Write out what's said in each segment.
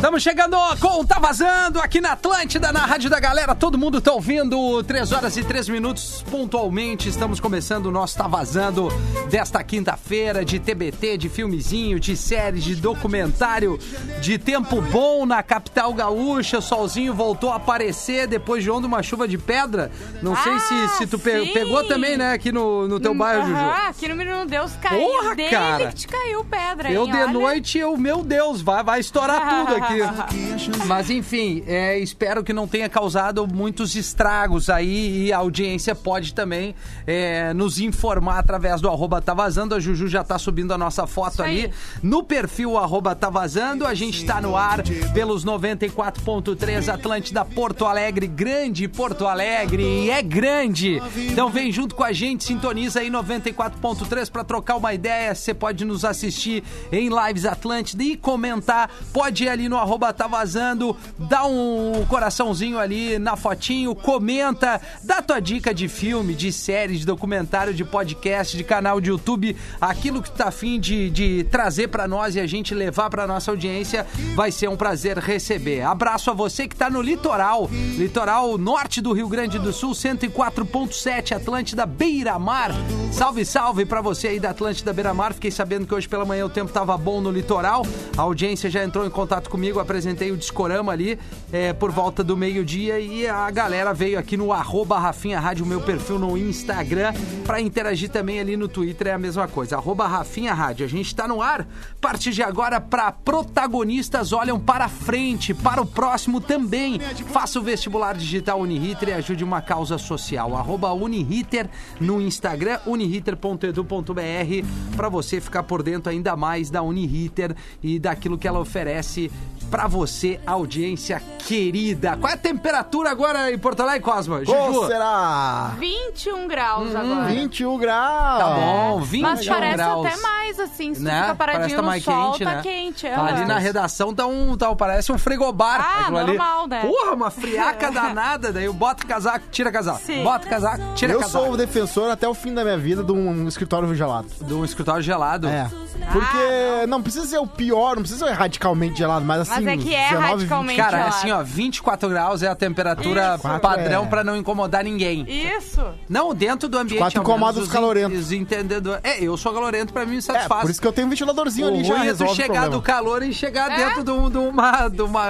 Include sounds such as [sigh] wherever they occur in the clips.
Estamos chegando com Tá Vazando aqui na Atlântida, na Rádio da Galera. Todo mundo tá ouvindo. 3 horas e 3 minutos pontualmente. Estamos começando o nosso Tá Vazando desta quinta-feira de TBT, de filmezinho, de série, de documentário, de tempo bom na capital gaúcha. O solzinho voltou a aparecer depois de ontem uma chuva de pedra. Não sei se, Ah, se tu pe- pegou também, né, aqui no, no teu bairro, Juju. Ah, aqui no Menino Deus caiu. Porra, Dele cara. que te caiu pedra, Eu hein? de Olha. noite, eu, meu Deus, vai, vai estourar [laughs] tudo aqui. Mas enfim, é, espero que não tenha causado muitos estragos aí e a audiência pode também é, nos informar através do arroba tá vazando. A Juju já tá subindo a nossa foto ali no perfil arroba tá vazando. A gente tá no ar pelos 94.3 Atlântida Porto Alegre, grande Porto Alegre, e é grande. Então vem junto com a gente, sintoniza aí 94.3 para trocar uma ideia. Você pode nos assistir em Lives Atlântida e comentar. Pode ir ali no arroba tá vazando, dá um coraçãozinho ali na fotinho, comenta, dá tua dica de filme, de série, de documentário, de podcast, de canal de YouTube, aquilo que tu tá afim de, de trazer para nós e a gente levar para nossa audiência, vai ser um prazer receber. Abraço a você que tá no litoral, litoral norte do Rio Grande do Sul, 104.7 Atlântida Beira Mar. Salve, salve para você aí da Atlântida Beira Mar. Fiquei sabendo que hoje pela manhã o tempo tava bom no litoral. A audiência já entrou em contato comigo, apresentei o Discorama ali é, por volta do meio-dia e a galera veio aqui no arroba Rafinha Rádio, meu perfil no Instagram, para interagir também ali no Twitter, é a mesma coisa, arroba Rafinha Rádio. A gente tá no ar, a partir de agora, para protagonistas olham para frente, para o próximo também. Faça o vestibular digital Uniriter e ajude uma causa social. Arroba Uniriter no Instagram, uniriter.edu.br, para você ficar por dentro ainda mais da Uniriter e daquilo que ela oferece para você, audiência querida. Qual é a temperatura agora em Porto Alegre, Cosma? Qual será? 21 graus agora. 21 graus. Tá bom, 21 Mas parece graus. até mais, assim, se tu né? fica Parece paradinho tá no mais sol, quente, tá né? quente. é. Ali na redação tá um, tá, parece um frigobar. Ah, aquilo ali. normal, né? Porra, uma friaca [laughs] danada. Daí eu boto casaco, tira casaco. Sim. Bota casaco, tira Eu casaco. sou o defensor até o fim da minha vida de um escritório gelado. De um escritório gelado. É. Porque não precisa ser o pior, não precisa ser radicalmente gelado, mas assim. Mas é que é 19, 20. radicalmente Cara, é gelado. assim, ó, 24 graus é a temperatura Isso. padrão É. pra não incomodar ninguém. Isso. Não, dentro do ambiente. Quatro incomoda os calorentos. Os entendedores. É, eu sou calorento, pra mim me É, satisfaz. por isso que eu tenho um ventiladorzinho o ali já é tu o chegar do calor e chegar É? dentro de, um- de uma, de uma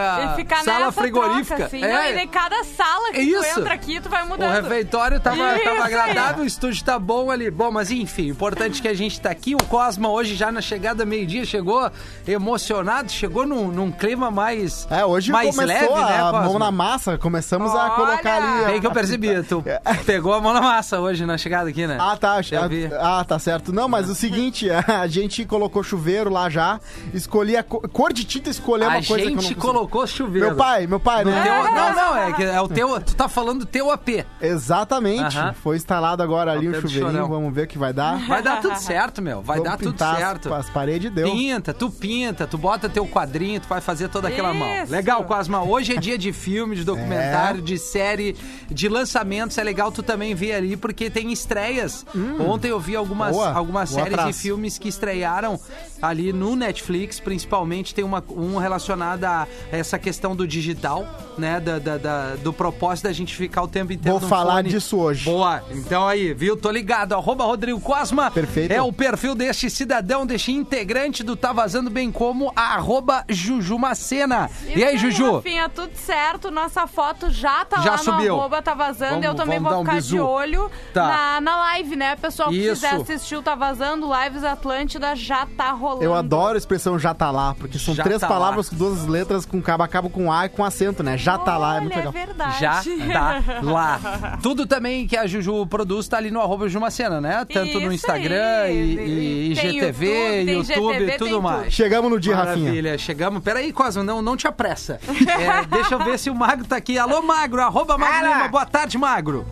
sala nessa frigorífica. troca, assim. é. Não, e cada sala que Isso. tu entra aqui, tu vai O mudando. refeitório tava, Isso tava agradável, o estúdio tá bom ali. Bom, mas enfim, o importante é que a gente tá aqui. O Cosma hoje já na chegada meio-dia chegou emocionado, chegou num, num clima mais, É, hoje mais começou leve, a né, mão na massa, começamos a Olha! colocar ali. Bem que eu percebi, tu pegou a mão na massa hoje na chegada aqui, né? Ah, tá. Já vi. Ah, tá certo. Não, mas o seguinte, [laughs] a gente colocou chuveiro lá já, escolhi a co- cor de tinta, escolher a uma coisa que eu não gente consigo. colocou chuveiro. Meu pai, meu pai, No né? teu- não, não, é que é o teu. Tu tá falando do teu AP. Exatamente. Aham. Foi instalado agora ali pé do chuveirinho, chorão. vamos ver o que vai dar. Vai dar tudo certo, meu. Vai Vamos dar tudo pintar as- certo. As, paredes deu. Pinta, tu pinta, tu bota teu quadrinho, tu vai fazer toda aquela mão. Legal, Cosma. Hoje é dia de filme, de documentário, de série, de lançamentos. É legal tu também ver ali, porque tem estreias. Ontem eu vi algumas, Boa. algumas Boa séries e filmes que estrearam ali no Netflix, principalmente. Tem uma, um relacionado a essa questão do digital, né? Da, da- da- do propósito da gente ficar o tempo inteiro Vou no falar fone. disso hoje. Boa. Então aí, viu? Tô ligado. Arroba Rodrigo Cosma. Perfeito. É o perfil deste cidadão, integrante do Tá Vazando, bem como a arroba Juju Macena. E, aí, Juju? Rafinha, tudo certo. Nossa foto já tá Já lá subiu. no arroba, tá vazando. Vamos- eu também vou um ficar bizu. de olho Tá. na, na live, né? Pessoal que quiser assistir o Tá Vazando, Lives Atlântida já tá rolando. Eu adoro a expressão já tá lá, porque são Já três tá palavras com duas letras com cabo, acaba com A e com acento, né? Já tá lá, é muito Olha, legal. verdade. Já tá [laughs] lá. Tudo também que a Juju produz tá ali no arroba Jumacena, né? Tanto no Isso Instagram aí. e, e IGTV, YouTube, YouTube, tem GTV, tudo tem mais. Chegamos no dia, Rafinha. Maravilha, chegamos. Peraí, Cosmo, não, não te apressa. É, deixa eu ver se o Magro tá aqui. Alô, Magro, arroba Magro Lima. Boa tarde, Magro.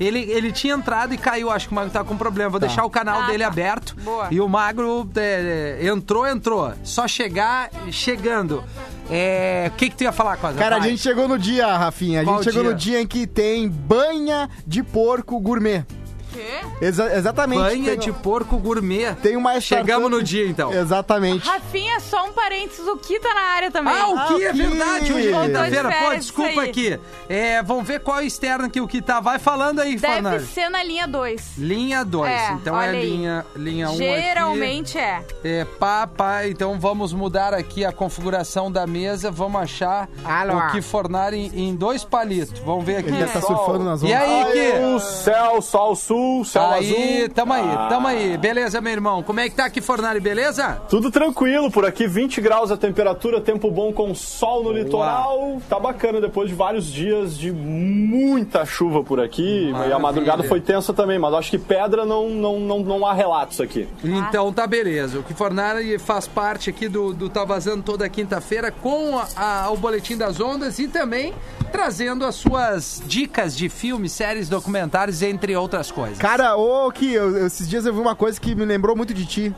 Ele, ele tinha entrado e caiu, acho que o Magro tá com problema. Vou deixar o canal Ah, dele tá. aberto. Boa. E o Magro é, entrou, entrou. Só chegar, chegando. É, O que que tu ia falar, Cosmo? Cara, a Vai. gente chegou no dia, Rafinha. A Qual gente chegou dia? no dia em que tem banha de porco gourmet. Quê? Exa- exatamente. Banha tem, de porco gourmet. tem uma Chegamos startup- no dia, então. Exatamente. Rafinha, só um parênteses, o Ki tá na área também. Ah, o que é o Ki. verdade, hoje é quinta-feira. Pô, desculpa aqui. É, vamos ver qual é o externo que o que tá. Vai falando aí, Deve Fernando. ser na linha 2. Linha 2. É, então é aí. linha, linha 1 um Geralmente é. aqui. É, pá, pá. Então vamos mudar aqui a configuração da mesa. Vamos achar Alô. o que fornar em, em dois palitos. Vamos ver aqui. Ele deve estar surfando nas E ondas. aí, que? O céu, sol sul, céu Aí, azul. tamo aí, Ah, tamo aí. Beleza, meu irmão? Como é que tá aqui, Fornari, beleza? Tudo tranquilo por aqui, 20 graus a temperatura, tempo bom com sol no litoral. Tá bacana depois de vários dias de muita chuva por aqui. E Maravilha. a madrugada foi tensa também, mas acho que pedra não, não, não, não há relatos aqui. Então tá beleza. O que Fornari faz parte aqui do, do Tá Vazando toda quinta-feira com a- a- o Boletim das Ondas e também trazendo as suas dicas de filmes, séries, documentários, entre outras coisas. Cara, ô, que eu- esses dias eu vi uma coisa que me lembrou muito de ti.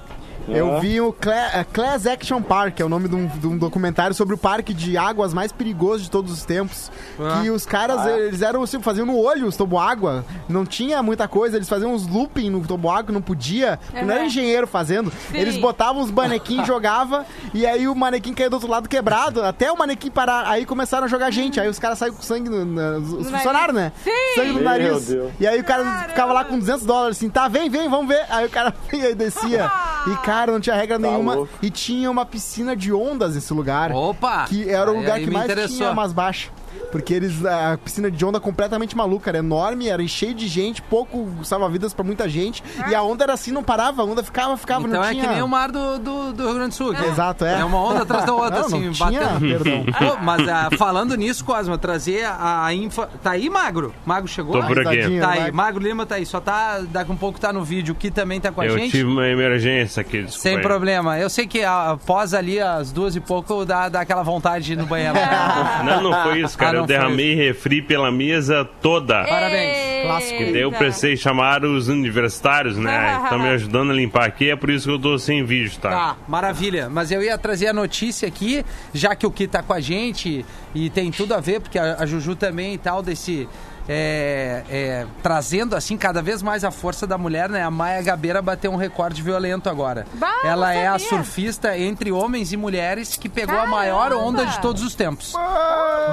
Eu Ah. vi o Cla é, Class Action Park, é o nome de um, de um documentário sobre o parque de águas mais perigoso de todos os tempos. Ah. Que os caras, eles eram assim, faziam no olho os toboágua. Não tinha muita coisa, eles faziam uns looping no toboágua, não podia. Não era Uhum. engenheiro fazendo. Eles botavam os manequins, [laughs] jogava, e aí o manequim caía do outro lado quebrado, até o manequim parar. Aí começaram a jogar gente, aí os caras saíram com sangue, no, na- os nariz. funcionários, né? Sim. Sangue no Meu nariz. Deus. E aí o cara ficava lá com 200 dólares, assim, tá, vem, vem, vamos ver. Aí o cara [laughs] vinha e descia. E, cara, não tinha regra nenhuma. louco. E tinha uma piscina de ondas nesse lugar. Opa! Que era o Aí- lugar aí que mais interessou. tinha mais baixa. Porque eles. A piscina de onda completamente maluca, era enorme, era cheio de gente, pouco salva-vidas pra muita gente. E a onda era assim, não parava, a onda ficava, ficava, Então não é tinha. que nem o mar do, do, do Rio Grande do Sul. aqui. Exato, é. É uma onda atrás da outra, Não, assim, não tinha, batendo. perdão. [laughs] Pô, mas ah, falando nisso, Cosma, trazer a, a info. Tá aí, Magro? Magro chegou? Tô por aqui. Tá aí. Magro Lima tá aí. Só tá. Daqui um pouco tá no vídeo, que também tá com a Eu gente. tive uma emergência aqui, desculpa Sem aí. problema. Eu sei que ah, após ali, às duas e pouco, dá, dá aquela vontade de ir no banheiro. [laughs] Não, não foi isso, cara. Ah, eu derramei refri pela mesa toda. Parabéns. Clássico. E daí eu precisei chamar os universitários, né? Estão me ajudando a limpar aqui, é por isso que eu tô sem vídeo, tá? Tá, maravilha. Mas eu ia trazer a notícia aqui, já que o Ki tá com a gente e tem tudo a ver, porque a, a Juju também e tal, desse. é, é, trazendo assim cada vez mais a força da mulher, né? A Maia Gabeira bateu um recorde violento agora. Bah, Ela é a surfista entre homens e mulheres que pegou a Caramba! maior onda de todos os tempos.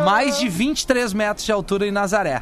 Mais de 23 metros de altura em Nazaré.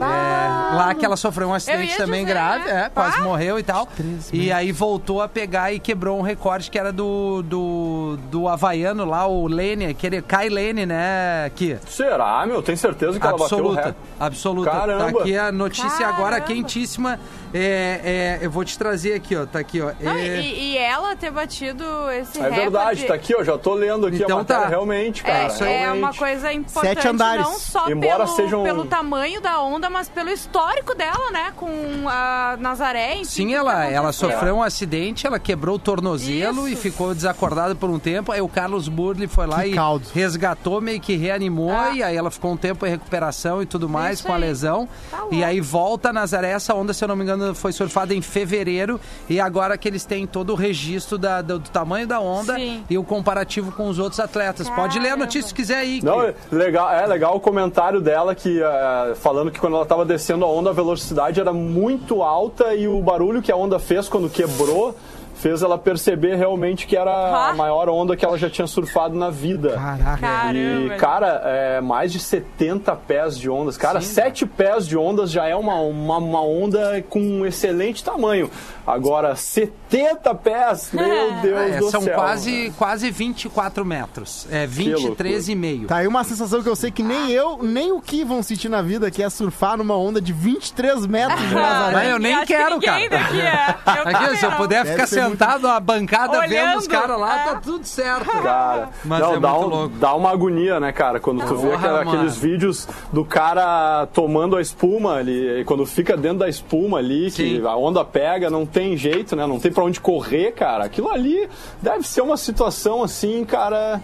É, lá que ela sofreu um acidente também dizer, grave, né? é, quase Pá. morreu e tal. E aí voltou a pegar e quebrou um recorde que era do, do, do havaiano lá, o Lene, aquele Kai Lene, né, que Será, meu? Tem certeza que ela bateu o Absoluta, recorde? absoluta. Tá aqui a notícia agora Caramba. quentíssima. É, é, eu vou te trazer aqui, ó. Tá aqui, ó. Não, É, e, e ela ter batido esse É verdade, tá aqui, ó. Já tô lendo aqui Então a matéria. tá. Realmente, É, cara. é realmente. uma coisa importante, Sete andares. não só Embora pelo, sejam- pelo tamanho da onda, mas pelo histórico dela, né? Com a Nazaré, enfim. Sim, ela, ela sofreu um acidente, ela quebrou o tornozelo Isso. e ficou desacordada por um tempo. Aí o Carlos Burley foi lá Que e caldo. resgatou, meio que reanimou. Ah. E aí ela ficou um tempo em recuperação e tudo mais Isso com a lesão. Tá e aí volta a Nazaré. Essa onda, se eu não me engano, foi surfada em fevereiro. E agora que eles têm todo o registro da- do, do tamanho da onda Sim. e o comparativo com os outros atletas. Pode ler a Caramba. notícia se quiser aí. Não, que- é legal, é legal o comentário dela que eh, falando que quando ela estava descendo a onda a velocidade era muito alta e o barulho que a onda fez quando quebrou fez ela perceber realmente que era a Ah. maior onda que ela já tinha surfado na vida. Caraca. Caramba. E, cara, é mais de 70 pés de ondas. Cara, 7 pés de ondas já é uma, uma, uma onda com um excelente tamanho. Agora, 70 pés, [laughs] meu Deus É, do são céu. quase, quase 24 metros. É, 23,5. Tá aí uma sensação que eu sei que nem eu, nem o que vão sentir na vida, que é surfar numa onda de 23 metros de Não, [laughs] Nazaré. eu nem que quero, ninguém cara. daqui é. Eu [laughs] Aqui, se eu puder Deve ficar muito- sentado na bancada vendo os Olhando. caras lá, É. tá tudo certo. Cara, Mas não, é dá, muito um- louco. dá uma agonia, né, cara? Quando tu vê aquela- aqueles vídeos do cara tomando a espuma ali, e quando fica dentro da espuma ali, que Sim. a onda pega, não tem jeito, né? Não tem pra onde correr, cara. Aquilo ali deve ser uma situação assim, cara.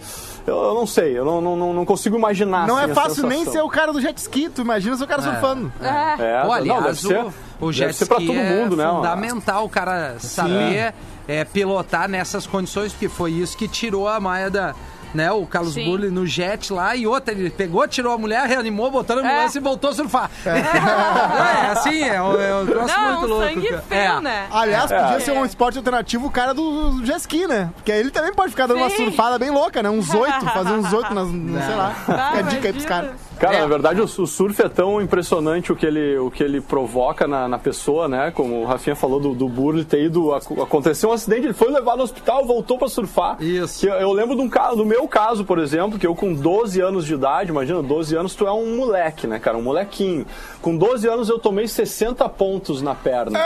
Eu, eu não sei, eu não, não, não- não consigo imaginar. Não assim, é fácil nem ser o cara do jet ski, tu imagina ser o cara surfando. É. É, Pô, não, aliás, deve ser, o, jet ser pra ski todo mundo, é né? fundamental o cara saber é, pilotar nessas condições, porque foi isso que tirou a Maia da, né? O Carlos Sim. Burle no jet lá e outra, ele pegou, tirou a mulher, reanimou, botou na ambulância e voltou a surfar. [laughs] É, assim, é, um- é um troço Não, muito um louco. sangue feio, É. né? Aliás, podia É. ser um esporte alternativo o cara do, do jet ski, né? Porque aí ele também pode ficar dando uma Sim. surfada bem louca, né? Uns oito, fazer uns oito, nas, não [laughs] sei lá. Fica a dica aí pros caras. Cara, É. na verdade, o, o surf é tão impressionante o que ele, o que ele provoca na, na pessoa, né? Como o Rafinha falou do, do Burle ter ido. ac- Aconteceu um acidente, ele foi levado no hospital, voltou pra surfar. Isso. Eu, eu lembro de um caso, do meu caso, por exemplo, que eu com 12 anos de idade, imagina, 12 anos, tu é um moleque, né, cara? Um molequinho. Com 12 anos eu tomei 60 pontos na perna.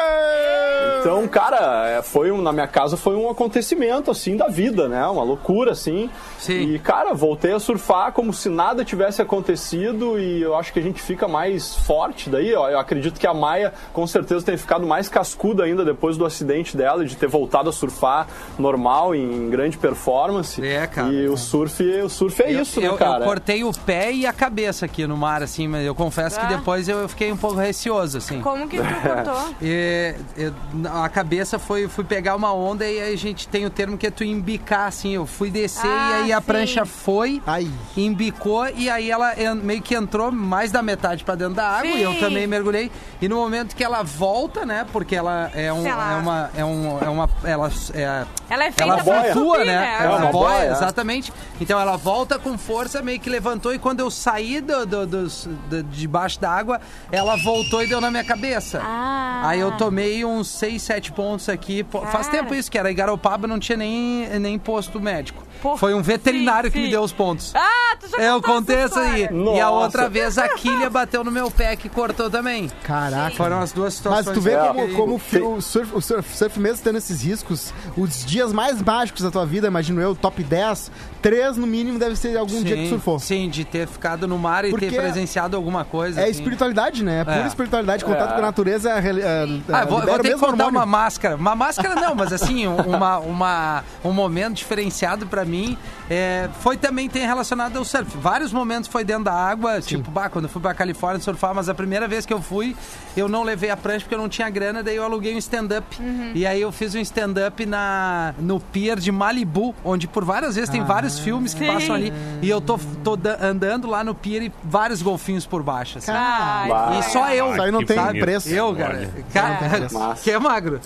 Então, cara, é, foi um, na minha casa foi um acontecimento, assim, da vida, né? Uma loucura, assim. Sim. E, cara, voltei a surfar como se nada tivesse acontecido e eu acho que a gente fica mais forte daí. ó. Eu acredito que a Maia, com certeza, tem ficado mais cascuda ainda depois do acidente dela, de ter voltado a surfar normal, em grande performance. É, cara. E o surf, o surf é isso, eu, né, cara? Eu cortei o pé e a cabeça aqui no mar, assim, mas eu confesso que Ah. depois eu fiquei um pouco receoso, assim. Como que tu cortou? [laughs] E, e, a cabeça foi, fui pegar uma onda e aí a gente tem o termo que é tu embicar, assim. Eu fui descer Ah, e aí a sim. prancha foi, Ai. embicou e aí ela meio que entrou mais da metade pra dentro da água e eu Sim. também mergulhei. E no momento que ela volta, né? Porque ela é, um, é uma. É, um, é uma. Ela é, Ela é feita ela pra flutua, né? É Ela uma boia, boia, é. exatamente. Então ela volta com força, meio que levantou, e quando eu saí do, do, dos- do- debaixo da água, ela voltou e deu na minha cabeça. Ah. Aí eu tomei uns 6, 7 pontos aqui. Pô, Faz Cara. tempo isso, que era em Garopaba, não tinha nem, nem posto médico. Pô, Foi um veterinário sim, que me sim. deu os pontos. Ah, tu já Eu contou contei essa aí. E a outra vez a quilha bateu no meu pé que cortou também. Caraca. Foram as duas situações. Mas tu vê É, como, que- como o surf, o surf, surf mesmo tendo esses riscos, os dias mais mágicos da tua vida, imagino eu, top 10, três no mínimo deve ser algum dia que surfou. Sim, de ter ficado no mar e Porque ter presenciado alguma coisa. É assim. espiritualidade, né? É pura É. espiritualidade, contato É. com a natureza. É, é, Ah, vou, vou ter que mesmo contar hormônio. uma máscara. Uma máscara não, mas assim, um- [laughs] uma, uma, um momento diferenciado pra mim me é, foi também tem relacionado ao surf. Vários momentos foi dentro da água, tipo, bah, quando eu fui pra Califórnia surfar, mas a primeira vez que eu fui, eu não levei a prancha porque eu não tinha grana, daí eu aluguei um stand-up. E aí eu fiz um stand-up na no pier de Malibu, onde por várias vezes tem vários filmes que Sim. passam ali. E eu tô, tô da- andando lá no pier e vários golfinhos por baixo. assim. E só eu. Isso aí não tem bonito. preço. Eu, cara. Cara [laughs] que é magro.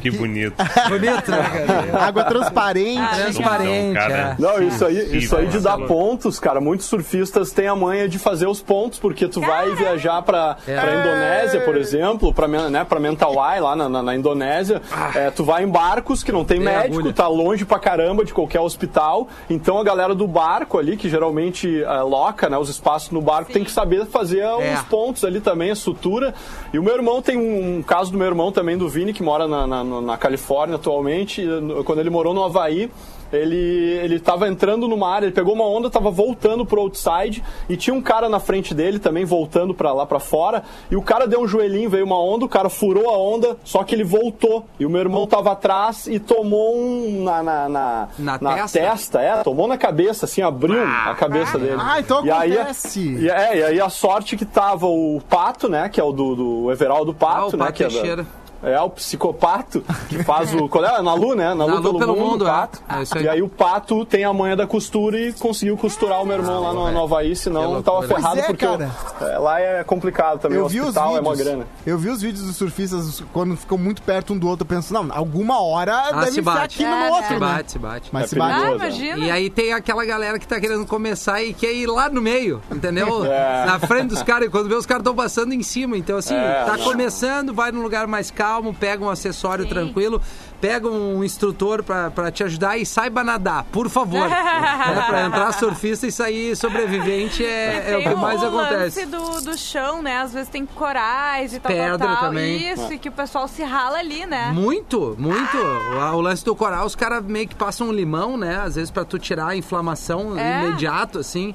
que [laughs] bonito. Bonito, né, cara? Água transparente. Ah, Transparente. Cara, é. Não, isso aí, Sim, isso aí de dar pontos, cara. Muitos surfistas têm a manha de fazer os pontos, porque tu vai viajar pra, É. pra Indonésia, por exemplo, pra, né, pra Mentawai, lá na, na- na Indonésia. É, tu vai em barcos que não tem Tem médico, agulha. tá longe pra caramba de qualquer hospital. Então a galera do barco ali, que geralmente é, loca né, os espaços no barco, tem que saber fazer É. os pontos ali também, a sutura. E o meu irmão tem um, um caso do meu irmão também, do Vini, que mora na, na, na Califórnia atualmente. Quando ele morou no Havaí, ele, ele tava entrando no mar, ele pegou uma onda, tava voltando pro outside e tinha um cara na frente dele também voltando pra lá pra fora. E o cara deu um joelhinho, veio uma onda, o cara furou a onda, só que ele voltou. E o meu irmão tava atrás e tomou um na, na, na, Na testa? testa, é, tomou na cabeça, assim, abriu a cabeça dele. Ah, então e aí, acontece. e, é, e aí a sorte que tava o Pato, né, que é o do, do Everaldo Pato, Ah, o né, Pato que é da-. É, o psicopato que faz o. [laughs] Qual é? Na Lu, né? Na Lu, Na Lu pelo, pelo mundo, mundo, o é. pato. É isso aí. E aí o pato tem a manha da costura e conseguiu costurar o meu irmão lá no, no Havaí, senão tava ferrado é, porque cara. eu- é, lá é complicado também. Eu o vi os hospital é uma vídeos. grana. Eu vi os vídeos dos surfistas quando ficam muito perto um do outro, eu penso, não, alguma hora Ah, deve se bate. aqui no É, outro, Se né? bate, se bate. Mas É se bate. Ah, perigoso, imagina. E aí tem aquela galera que tá querendo começar e quer ir lá no meio, entendeu? [laughs] É. Na frente dos caras, e quando vê os caras estão passando em cima. Então, assim, É, tá começando, vai num lugar mais calmo, pega um acessório tranquilo, pega um instrutor pra te ajudar e saiba nadar, por favor. né? [laughs] Pra entrar surfista e sair sobrevivente é, é o que mais o acontece. lance do, do chão, né? Às vezes tem corais e tal, Pedra tal, tal. também. Isso, e que o pessoal se rala ali, né? Muito, muito. O, o lance do coral, os caras meio que passam um limão, né? Às vezes pra tu tirar a inflamação É. imediato, assim.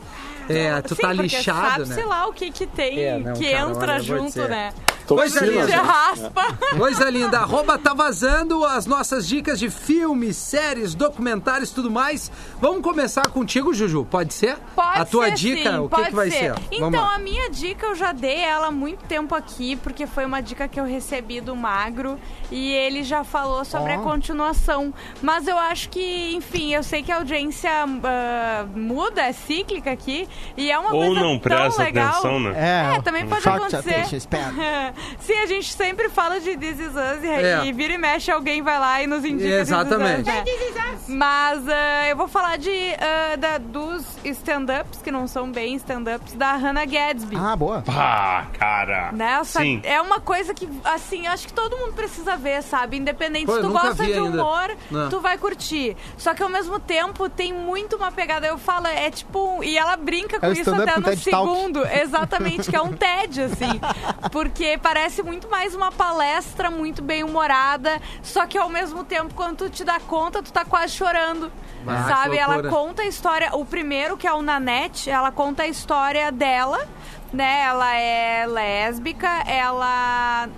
É, tu Sim, tá porque lixado, sabe, né? sei lá o que que tem É, não, que cara, entra junto, dizer. né? Coisa linda. né? raspa. Coisa linda. Arroba tá vazando as nossas dicas de filmes, séries, documentários e tudo mais. Vamos começar contigo, Juju. Pode ser? Pode A tua ser, dica, sim, o que, que vai ser? Então, a minha dica eu já dei ela há muito tempo aqui, porque foi uma dica que eu recebi do Magro e ele já falou sobre Ó. a continuação. Mas eu acho que, enfim, eu sei que a audiência ah, muda, é cíclica aqui, e é uma Ou coisa não tão presta legal. atenção, né? É, também pode acontecer. [laughs] Sim, a gente sempre fala de This Is Us e, É. e vira e mexe, alguém vai lá e nos indica Exatamente. This Is Us, né? Mas ah, eu vou falar de ah, da- dos stand-ups, que não são bem stand-ups, da Hannah Gadsby. Ah, boa. Pá, cara. Nessa, Sim. é uma coisa que, assim, acho que todo mundo precisa ver, sabe? Independente Pô, se tu gosta de humor, Não. tu vai curtir. Só que ao mesmo tempo tem muito uma pegada. Eu falo, é tipo. E ela brinca com o isso até no TED Talk. segundo. Exatamente, que é um TED, assim. [laughs] Porque parece muito mais uma palestra muito bem humorada. Só que ao mesmo tempo, quando tu te dá conta, tu tá quase chorando. Ah, sabe? Ela conta a história. O primeiro, que é o Nanette, ela conta a história dela. Né, ela é lésbica, ela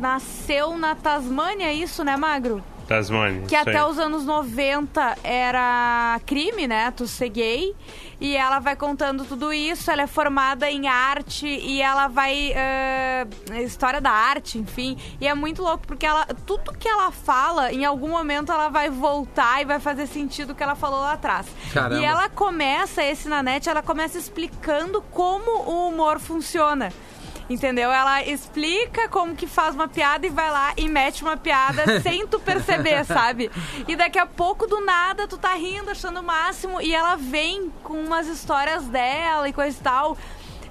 nasceu na Tasmânia, é isso, né, Magro? Tasmania. Que até aí. os anos 90 era crime, né? Tu ser gay. E ela vai contando tudo isso. Ela é formada em arte e ela vai. eh, história da arte, enfim. E é muito louco porque ela, tudo que ela fala, em algum momento ela vai voltar e vai fazer sentido o que ela falou lá atrás. Caramba. E ela começa, esse na net, ela começa explicando como o humor funciona. Entendeu? Ela explica como que faz uma piada e vai lá e mete uma piada [laughs] sem tu perceber, sabe? E daqui a pouco, do nada, tu tá rindo, achando o máximo, e ela vem com umas histórias dela e coisa e tal.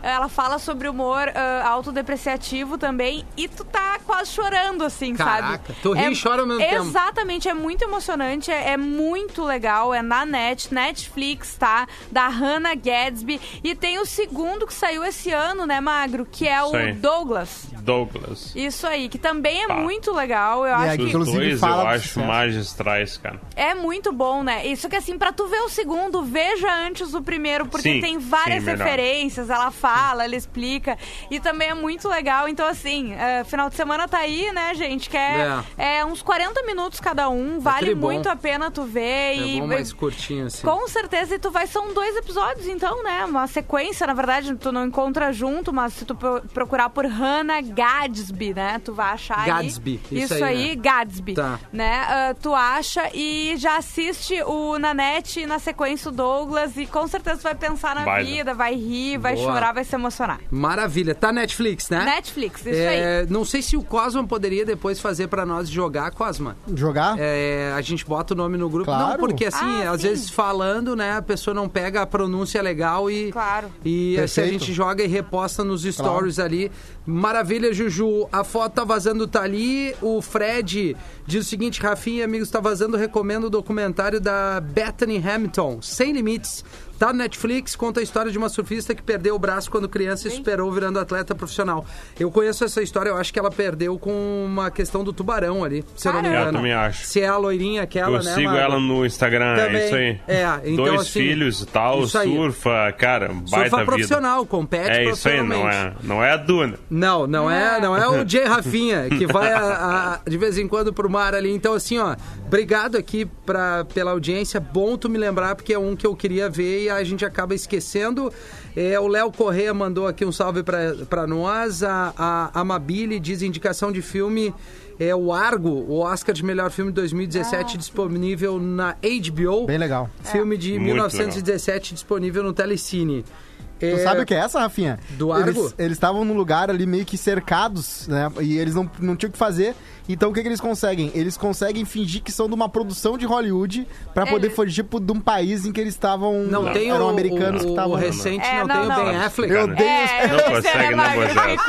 Ela fala sobre humor ah, autodepreciativo também, e tu tá quase chorando, assim, Caraca, sabe? tu ri e chora ao mesmo tempo. Exatamente, é muito emocionante, é, é muito legal, é na net, Netflix, tá? Da Hannah Gadsby. E tem o segundo que saiu esse ano, né, Magro? Que é o. Douglas. Douglas. Isso aí, que também é Tá. muito legal. Eu E acho aí, que dois fala eu acho magistrais, cara. é muito bom, né? Isso que assim, pra tu ver o segundo, veja antes o primeiro, porque Sim, tem várias sim, melhor. referências, ela fala, ela explica. E também é muito legal. Então, assim, é, final de semana tá aí, né, gente? Que é, é uns 40 minutos cada um, vale muito a pena tu ver. É e bom mais curtinho, assim. Com certeza, e tu vai, são dois episódios, então, né? Uma sequência, na verdade, tu não encontra junto, mas se tu pro- procurar por Hannah Gadsby, né? Tu vai achar Gadsby, aí. isso Isso, aí, né? Gadsby. Tá. Né? Ah, tu acha e já assiste o Nanete e na sequência o Douglas e com certeza tu vai pensar na Vai, vida, vai rir, vai Boa. chorar, vai se emocionar. Maravilha. Tá Netflix, né? Netflix, isso aí. É, não sei se o Cosma poderia depois fazer pra nós jogar, Cosma. Jogar? É, a gente bota o nome no grupo. Claro. Não, porque assim, Ah, às sim. vezes falando, né, a pessoa não pega a pronúncia legal e. Claro. E se a Perfeito. gente joga e reposta nos stories ali. Maravilha, Juju. A foto tá vazando, tá ali. O Fred diz o seguinte: Rafinha, amigos, tá vazando. Recomendo o documentário da Bethany Hamilton, Sem Limites. Tá no Netflix, conta a história de uma surfista que perdeu o braço quando criança e superou virando atleta profissional. Eu conheço essa história, eu acho que ela perdeu com uma questão do tubarão ali, se eu não me Caramba. engano. Eu também acho. Se é a loirinha aquela, eu né? sigo Mara? ela no Instagram, Também. é isso aí. É, então, Dois assim, filhos e tal, isso aí. surfa, cara, baita Surfa vida. profissional, compete É isso aí, não profissionalmente. é, não é a Duna. Não, não é, não é o Jay Rafinha, que vai a- a- de vez em quando pro mar ali. Então, assim, ó, obrigado aqui pra, pela audiência. Bom tu me lembrar, porque é um que eu queria ver e a gente acaba esquecendo. É, o Léo Corrêa mandou aqui um salve pra, pra nós. A, a, a Mabile diz indicação de filme. É o Argo, o Oscar de melhor filme de 2017, disponível na HBO. Bem legal. Filme de Muito 1917 disponível no Telecine. Tu sabe o que é essa, Rafinha? Do Argo? Eles- Eles estavam num lugar ali meio que cercados, né? E eles não, não tinham o que fazer. Então o que, que eles conseguem? Eles conseguem fingir que são de uma produção de Hollywood pra poder Eles- fugir tipo, de um país em que eles estavam. Não, tem eram o, americanos o, que estavam. o recente, É, não, não, tem não. o Ben Affleck. Eu odeio É, Não eu consegue, né? Moisés?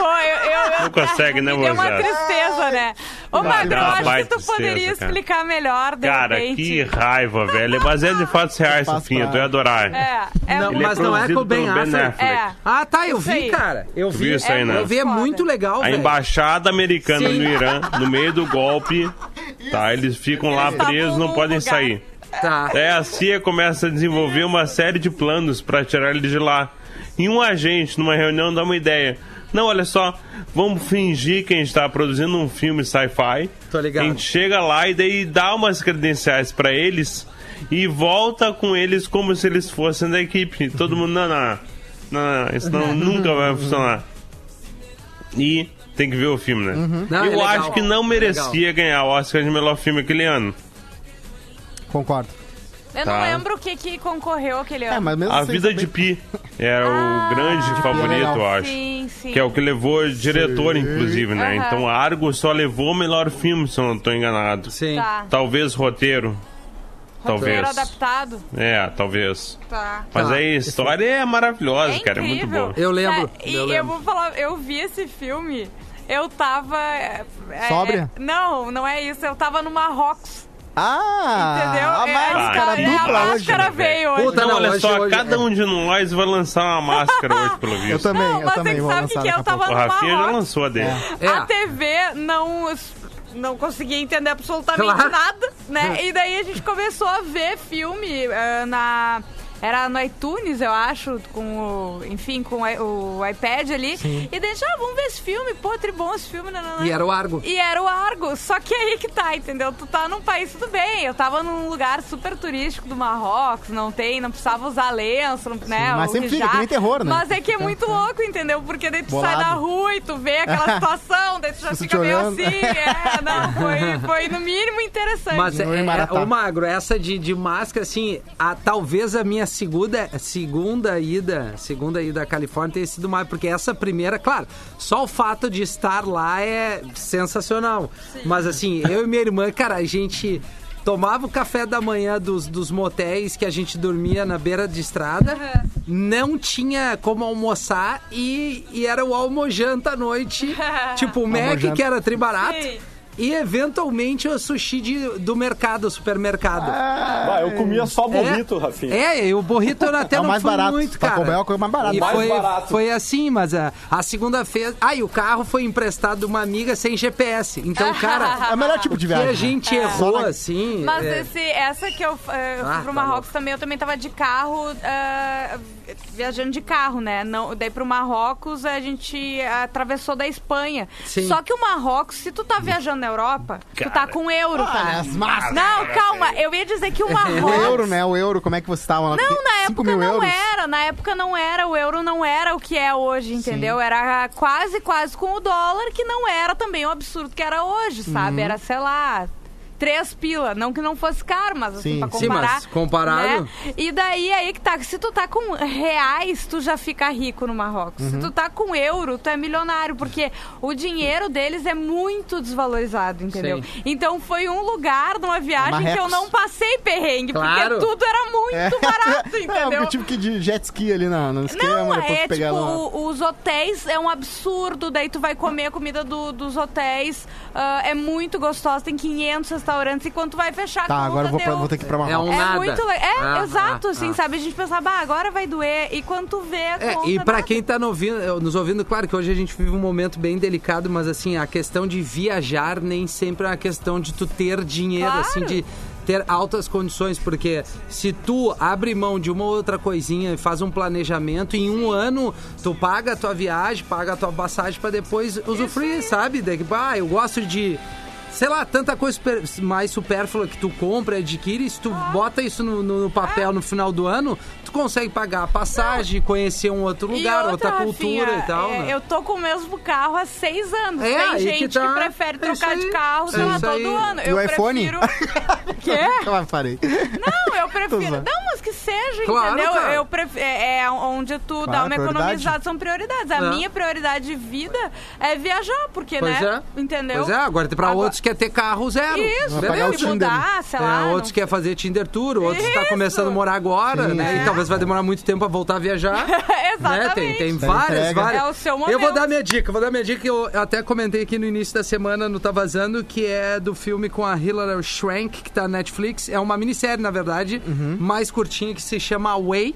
Não consegue, né, me [laughs] Deu uma Moisés? tristeza, né? Ô, Dá Magro, eu uma acho que tu poderia explicar melhor, de Cara, que raiva, velho. É baseado [laughs] em fatos reais, Sofinha. Tu ia adorar. É, é Não, é mas não é com o Ben Affleck. É. Ah, tá, eu vi, cara. Eu vi. isso aí, né? Eu vi, é muito legal, A embaixada americana no Irã, no meio do golpe, tá? Eles ficam lá presos, não podem sair. Tá. Daí a CIA começa a desenvolver uma série de planos pra tirar ele de lá. E um agente, numa reunião, dá uma ideia. Não, olha só, vamos fingir que a gente tá produzindo um filme sci-fi. Tô ligado. A gente chega lá e daí dá umas credenciais pra eles e volta com eles como se eles fossem da equipe. Todo mundo, não, não, não, não isso não, [laughs] nunca vai funcionar. E tem que ver o filme, né? Não, é Eu legal. acho que não merecia ganhar o Oscar de melhor filme aquele ano. Concordo. Eu Tá. não lembro o que, que concorreu aquele É, ano. mas mesmo A assim, Vida também- de Pi era Ah, o grande é favorito, eu acho. Sim, sim. Que é o que levou o diretor, inclusive, né? Aham. Então Argo só levou o melhor filme, se eu não tô enganado. Sim. Tá. Talvez roteiro. Roteiro Talvez. adaptado. É, talvez. Tá. Mas Tá. aí a história é maravilhosa, É cara. É muito boa. Eu lembro, É, e eu eu, lembro. vou falar, eu vi esse filme, eu tava. é, é, Sóbria? não, não é isso. Eu tava no Marrocos. Ah! Entendeu? A É, máscara é, dupla a hoje. máscara veio hoje. Puta, Então, não, olha hoje- só, hoje- cada um de nós vai lançar uma máscara hoje, pelo visto. Eu também, Não, eu mas também você vou sabe o que lançar que é? daqui Eu a tava. O Rafinha já lançou a dele. É. A TV não, não conseguia entender absolutamente Claro. nada, né? [laughs] E daí a gente começou a ver filme ah, na... Era no iTunes, eu acho, com o... Enfim, com o i- o iPad ali. E daí, ah, vamos ver esse filme. Pô, tribom esse filme. Não, não, não. E era o Argo. E era o Argo. Só que aí que tá, entendeu? Tu tá num país, tudo bem. Eu tava num lugar super turístico do Marrocos, não tem, não precisava usar lenço, não- né? mas o sempre fica, que nem terror, né? Mas é que é muito louco, entendeu? Porque daí tu Bolado. sai na rua e tu vê aquela [laughs] situação, daí tu já fica meio olhando. assim. É, [laughs] não, foi, foi no mínimo interessante. Mas é, é, ô Magro, essa de, de máscara, assim, a, talvez a minha segunda, segunda ida, segunda ida à Califórnia tenha sido mais, porque essa primeira, claro, só o fato de estar lá é sensacional. Mas assim, eu e minha irmã, cara, a gente tomava o café da manhã dos, dos motéis que a gente dormia na beira de estrada, não tinha como almoçar e, e era o almojanta à noite, [laughs] tipo o Mac, que era tribarato. Sim. E eventualmente o sushi de- do mercado, supermercado. Ah, eu comia só burrito, Rafinha. É, e o burrito eu até É o não mais fui barato. muito, cara. Bell é a coisa mais barata. E Mais foi, barato. foi assim, mas a, a segunda-feira... Ah, e o carro foi emprestado de uma amiga sem GPS. Então, [laughs] cara, É o melhor tipo de viagem. a gente errou, Só na- assim... Mas é, esse, essa que eu, eh, eu Ah, fui pro tá Marrocos também, eu também tava de carro, ah, viajando de carro, né? Não, daí pro Marrocos a gente atravessou da Espanha. Sim. Só que o Marrocos, se tu tá viajando na Europa, tu tá Cara. com euro, tá? Olha as máscaras. Não, calma, eu ia dizer que o [laughs] O Marrocos. euro, né? O euro, como é que você estava lá? Não, Porque na 5 época mil não euros. era. Na época não era. O euro não era o que é hoje, entendeu? Era quase, quase com o dólar, que não era também o absurdo que era hoje, Uhum. sabe? Era, sei lá. Três pila, não que não fosse caro, mas assim, Sim. pra Sim, comparar. mas comparado- né? E daí aí que tá, se tu tá com reais, tu já fica rico no Marrocos. Uhum. Se tu tá com euro, tu é milionário, porque o dinheiro deles é muito desvalorizado, entendeu? Sim. Então foi um lugar numa viagem que eu Marrecos. não passei perrengue, Claro. porque tudo era muito É. barato, [laughs] É, entendeu? porque eu tive que ir de jet ski ali na, no esquema, Não, depois é pegar tipo, lá. o- os hotéis é um absurdo, daí tu vai comer a comida do- dos hotéis, ah, é muito gostosa, tem 500 restaurantes, e quando tu vai fechar a Tá, conta, agora eu vou, pra, vou ter que ir pra É Marrocos. um É nada. muito le- É, Ah, exato, ah, assim, ah. sabe? A gente pensava, bah, agora vai doer, e quando tu vê a É, e pra nada. quem tá no ouvindo- nos ouvindo, claro que hoje a gente vive um momento bem delicado, mas assim, a questão de viajar nem sempre é uma questão de tu ter dinheiro, Claro. assim, de ter altas condições, porque se tu abre mão de uma outra coisinha e faz um planejamento, em um ano tu paga a tua viagem, paga a tua passagem pra depois usufruir, sabe? Daí, bah, eu gosto de sei lá, tanta coisa super- mais supérflua que tu compra, adquire, se tu bota isso no, no papel no final do ano, tu consegue pagar a passagem, conhecer um outro E lugar, outra, Rafinha, cultura e tal, é, né? Eu tô com o mesmo carro há seis anos. É, Tem aí gente que que, tá. prefere É trocar isso de aí. carro, sei É lá, isso todo aí. ano. E eu o iPhone? prefiro... [laughs] Quê? Eu parei. Não, eu [laughs] prefiro. Não, que seja, Claro, entendeu? cara. Eu prefiro, é, é onde tu dá Claro, uma prioridade. economizada, são prioridades. A É. minha prioridade de vida é viajar, porque, Pois né? é. Entendeu? Pois é, agora pra Agora- outros quer ter carro zero. Isso, pagar o E Tinder. mudar, sei lá. É, outros não- quer fazer Tinder Tour, outros tá Isso. começando a morar agora, Sim. né? É. E talvez vai demorar muito tempo pra voltar a viajar. Exatamente. [laughs] Né? Tem, tem várias, entrega. várias. É o seu Eu vou momento. dar minha dica, vou dar minha dica que eu até comentei aqui no início da semana no Tá Vazando, que é do filme com a Hilary Swank, que tá na Netflix. É uma minissérie, na verdade, Uhum. mais curtinha curtinha que se chama Way,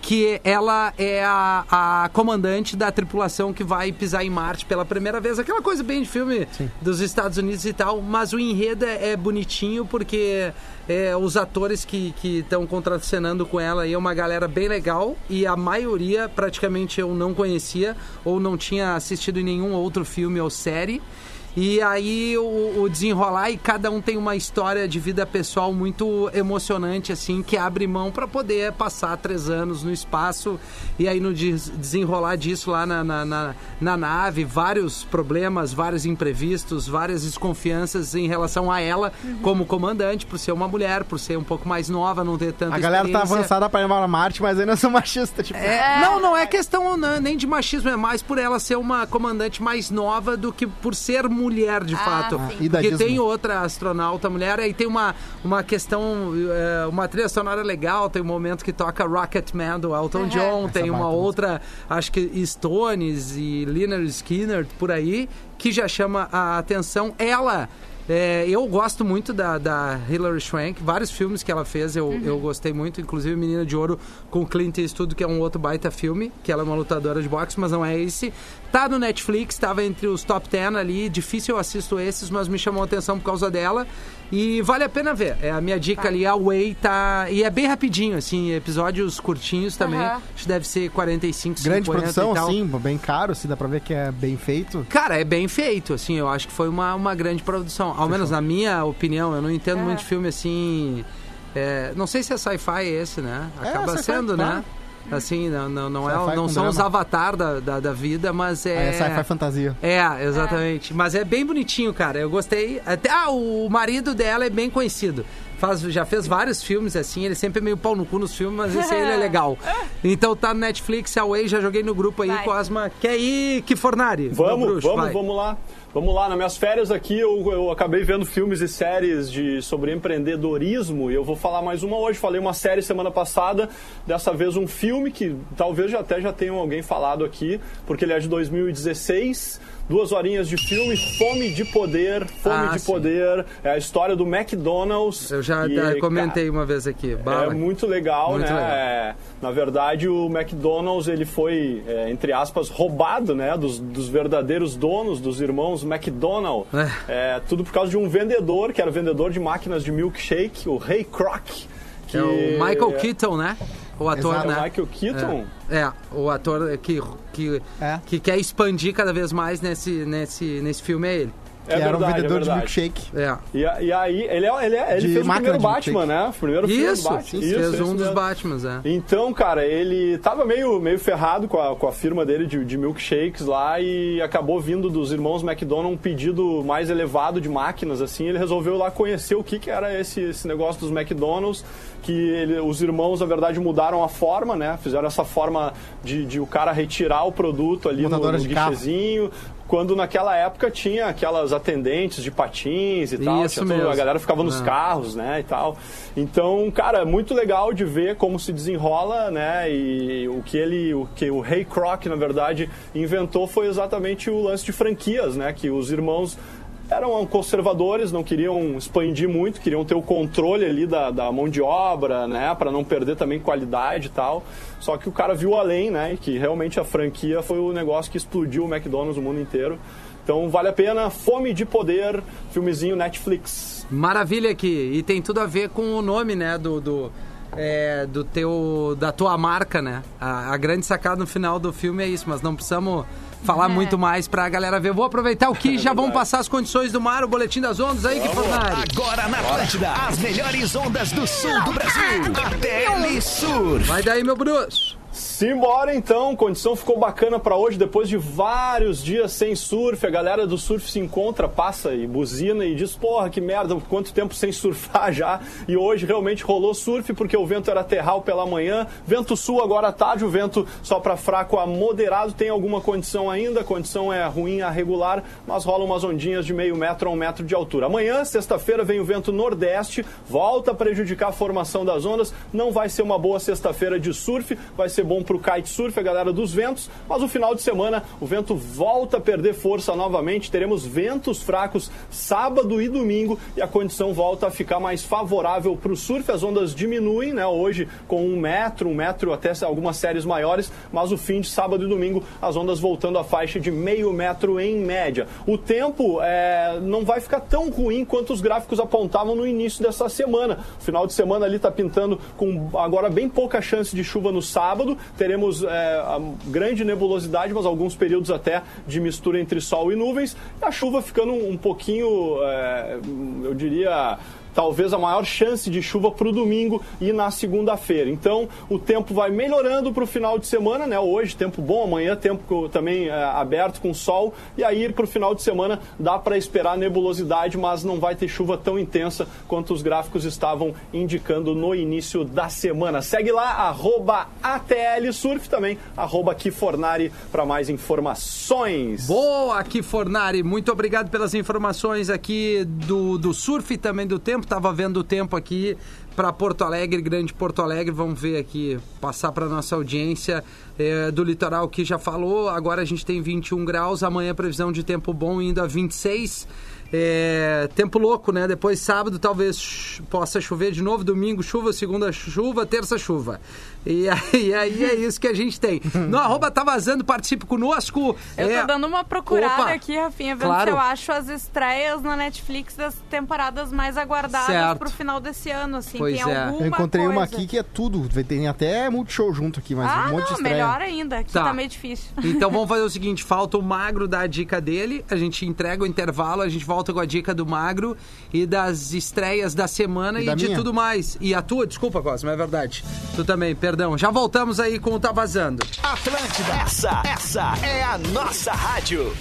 que ela é a, a comandante da tripulação que vai pisar em Marte pela primeira vez. Aquela coisa bem de filme dos Estados Unidos e tal, mas o enredo é, é bonitinho porque é, os atores que estão contracenando com ela aí é uma galera bem legal e a maioria praticamente eu não conhecia ou não tinha assistido em nenhum outro filme ou série. E aí o, o desenrolar e cada um tem uma história de vida pessoal muito emocionante, assim, que abre mão para poder passar três anos no espaço e aí no des- desenrolar disso lá na, na, na- na nave, vários problemas, vários imprevistos, várias desconfianças em relação a ela como comandante, por ser uma mulher, por ser um pouco mais nova, não ter tanta A galera tá avançada pra ir pra Marte, mas ainda são machistas. Tipo, É, Não, não é questão né, nem de machismo, é mais por ela ser uma comandante mais nova do que por ser mulher, de Ah, fato. sim. Porque tem outra astronauta mulher, aí tem uma, uma questão, é, uma trilha sonora legal, tem um momento que toca Rocketman do Elton John, tem Essa uma baita outra, acho que Stones e Lynyrd Skinner por aí, que já chama a atenção. Ela... é, eu gosto muito da, da Hilary Swank, vários filmes que ela fez eu, eu gostei muito, inclusive Menina de Ouro com Clint Eastwood, que é um outro baita filme, que ela é uma lutadora de boxe, mas não é esse. Tá no Netflix, estava entre os top 10 ali, difícil eu assisto esses, mas me chamou a atenção por causa dela. E vale a pena ver. É a minha dica ali, a Way tá. E é bem rapidinho, assim, episódios curtinhos também. Aham. Acho que deve ser 45, grande 50 produção, e tal. assim, bem caro, assim, dá pra ver que é bem feito. Cara, é bem feito, assim, eu acho que foi uma, uma grande produção. Ao menos na minha opinião, eu não entendo É. muito de filme assim. é, não sei se é sci-fi esse, né? É, Acaba sci-fi, sendo, claro. né? Assim, não, não, não, é, não são os drama. avatar da, da, da vida, mas É, é. é sci-fi fantasia. É, exatamente. Mas é bem bonitinho, cara. Eu gostei. Até, ah, o marido dela é bem conhecido. Faz, já fez vários filmes assim, ele sempre é meio pau no cu nos filmes, mas esse aí ele é [laughs] legal. Então tá no Netflix, Away, já joguei no grupo aí, Vai. Cosma. Quer ir, que Fornari? Vamos, bruxo, vamos, vai. vamos lá. Vamos lá, nas minhas férias aqui eu, eu acabei vendo filmes e séries de, sobre empreendedorismo e eu vou falar mais uma hoje. Falei uma série semana passada, dessa vez um filme que talvez já até já tenham alguém falado aqui, porque ele é de 2016. Duas horinhas de filme, Fome de Poder, Fome Ah, de sim. Poder, é a história do McDonald's. Eu já E, ah, cara, comentei uma vez aqui. é Bala. muito legal, Muito né? legal. É, na verdade, o McDonald's ele foi, é, entre aspas, roubado, né? Dos, dos verdadeiros donos, dos irmãos McDonald. É, tudo por causa de um vendedor, que era vendedor de máquinas de milkshake, o Ray Kroc. Que É o Michael Keaton, né? O ator, Exato. É o né? Michael Keaton. É, é, o ator que, que, É. que quer expandir cada vez mais nesse, nesse, nesse filme é ele. Que É era um verdade, é vendedor de verdade. milkshake. É. E, e aí, ele, é, ele, é, ele De fez o primeiro de Batman, né? O primeiro filme do Isso, Batman. sim, Isso, fez isso um dos. Batmans, é. Então, cara, ele tava meio, meio ferrado com a, com a firma dele de, de milkshakes lá e acabou vindo dos irmãos McDonald um pedido mais elevado de máquinas, assim. Ele resolveu lá conhecer o que, que era esse, esse negócio dos McDonald's, que ele- os irmãos, na verdade, mudaram a forma, né? Fizeram essa forma de, de o cara retirar o produto ali no, no carro. guichezinho. Quando naquela época tinha aquelas atendentes de patins e tal, Isso tinha toda- mesmo. a galera ficava nos É. carros, né, e tal. Então, cara, é muito legal de ver como se desenrola, né, e o que ele, o que o Ray Kroc, na verdade, inventou foi exatamente o lance de franquias, né, que os irmãos eram conservadores, não queriam expandir muito, queriam ter o controle ali da, da mão de obra, né, para não perder também qualidade e tal. Só que o cara viu além, né, e que realmente a franquia foi o negócio que explodiu o McDonald's no mundo inteiro. Então vale a pena, Fome de Poder, filmezinho Netflix. Maravilha aqui. E tem tudo a ver com o nome, né, do... do... é, do teu da tua marca, né? A, a grande sacada no final do filme é isso, mas não precisamos falar muito mais pra galera ver. Vou aproveitar o que já vamos passar as condições do mar, o boletim das ondas aí que Fornari. Agora na Atlântida, as melhores ondas do sul do Brasil. ATL Surf. Vai daí, meu Bruce. Simbora então, condição ficou bacana pra hoje, depois de vários dias sem surf, a galera do surf se encontra, passa e buzina e diz, porra, que merda, quanto tempo sem surfar [laughs] já, e hoje realmente rolou surf porque o vento era terral pela manhã, vento sul agora à tarde, o vento só pra fraco a moderado, tem alguma condição ainda, a condição é ruim a regular, mas rolam umas ondinhas de meio metro a um metro de altura. Amanhã, sexta-feira, vem o vento nordeste, volta a prejudicar a formação das ondas, não vai ser uma boa sexta-feira de surf, vai ser ser bom pro kitesurf, a galera dos ventos, mas o final de semana o vento volta a perder força novamente, teremos ventos fracos sábado e domingo e a condição volta a ficar mais favorável para o surf, as ondas diminuem, né, hoje com um metro, um metro até algumas séries maiores, mas o fim de sábado e domingo as ondas voltando à faixa de meio metro em média. O tempo é, não vai ficar tão ruim quanto os gráficos apontavam no início dessa semana. O final de semana ali está pintando com agora bem pouca chance de chuva no sábado. Teremos é, grande nebulosidade, mas alguns períodos até de mistura entre sol e nuvens. E a chuva ficando um pouquinho, é, eu diria talvez a maior chance de chuva para o domingo e na segunda-feira. Então, o tempo vai melhorando para o final de semana, né? Hoje, tempo bom, amanhã, tempo também é, aberto com sol. E aí, para o final de semana, dá para esperar nebulosidade, mas não vai ter chuva tão intensa quanto os gráficos estavam indicando no início da semana. Segue lá, arroba ATL Surf também, Kifornari para mais informações. Boa, Kifornari. Muito obrigado pelas informações aqui do, do surf e também do tempo. Tava vendo o tempo aqui para Porto Alegre, Grande Porto Alegre. Vamos ver aqui, passar para nossa audiência é, do litoral que já falou. Agora a gente tem 21 graus. Amanhã previsão de tempo bom indo a 26. É, tempo louco, né? Depois sábado talvez possa chover de novo, domingo chuva, segunda chuva, terça chuva. E aí, aí é isso que a gente tem. No [laughs] arroba tá vazando, participe conosco. Eu É, tô dando uma procurada Opa, aqui, Rafinha, vendo claro. se eu acho as estreias na Netflix das temporadas mais aguardadas Certo. pro final desse ano, assim. Pois tem é. alguma Eu encontrei uma coisa. aqui que é tudo. Tem até multishow junto aqui, mas Ah, um monte de não, estreia. melhor ainda. Aqui Tá. tá, meio difícil. [laughs] Então vamos fazer o seguinte: falta o magro dar a dica dele, a gente entrega o intervalo, a gente volta com a dica do magro e das estreias da semana E e, da de minha? tudo mais. E a tua, desculpa, Cosmo, é verdade. Tu também, perdão. Já voltamos aí com o Tá Vazando. Atlântida, essa, essa é a nossa rádio.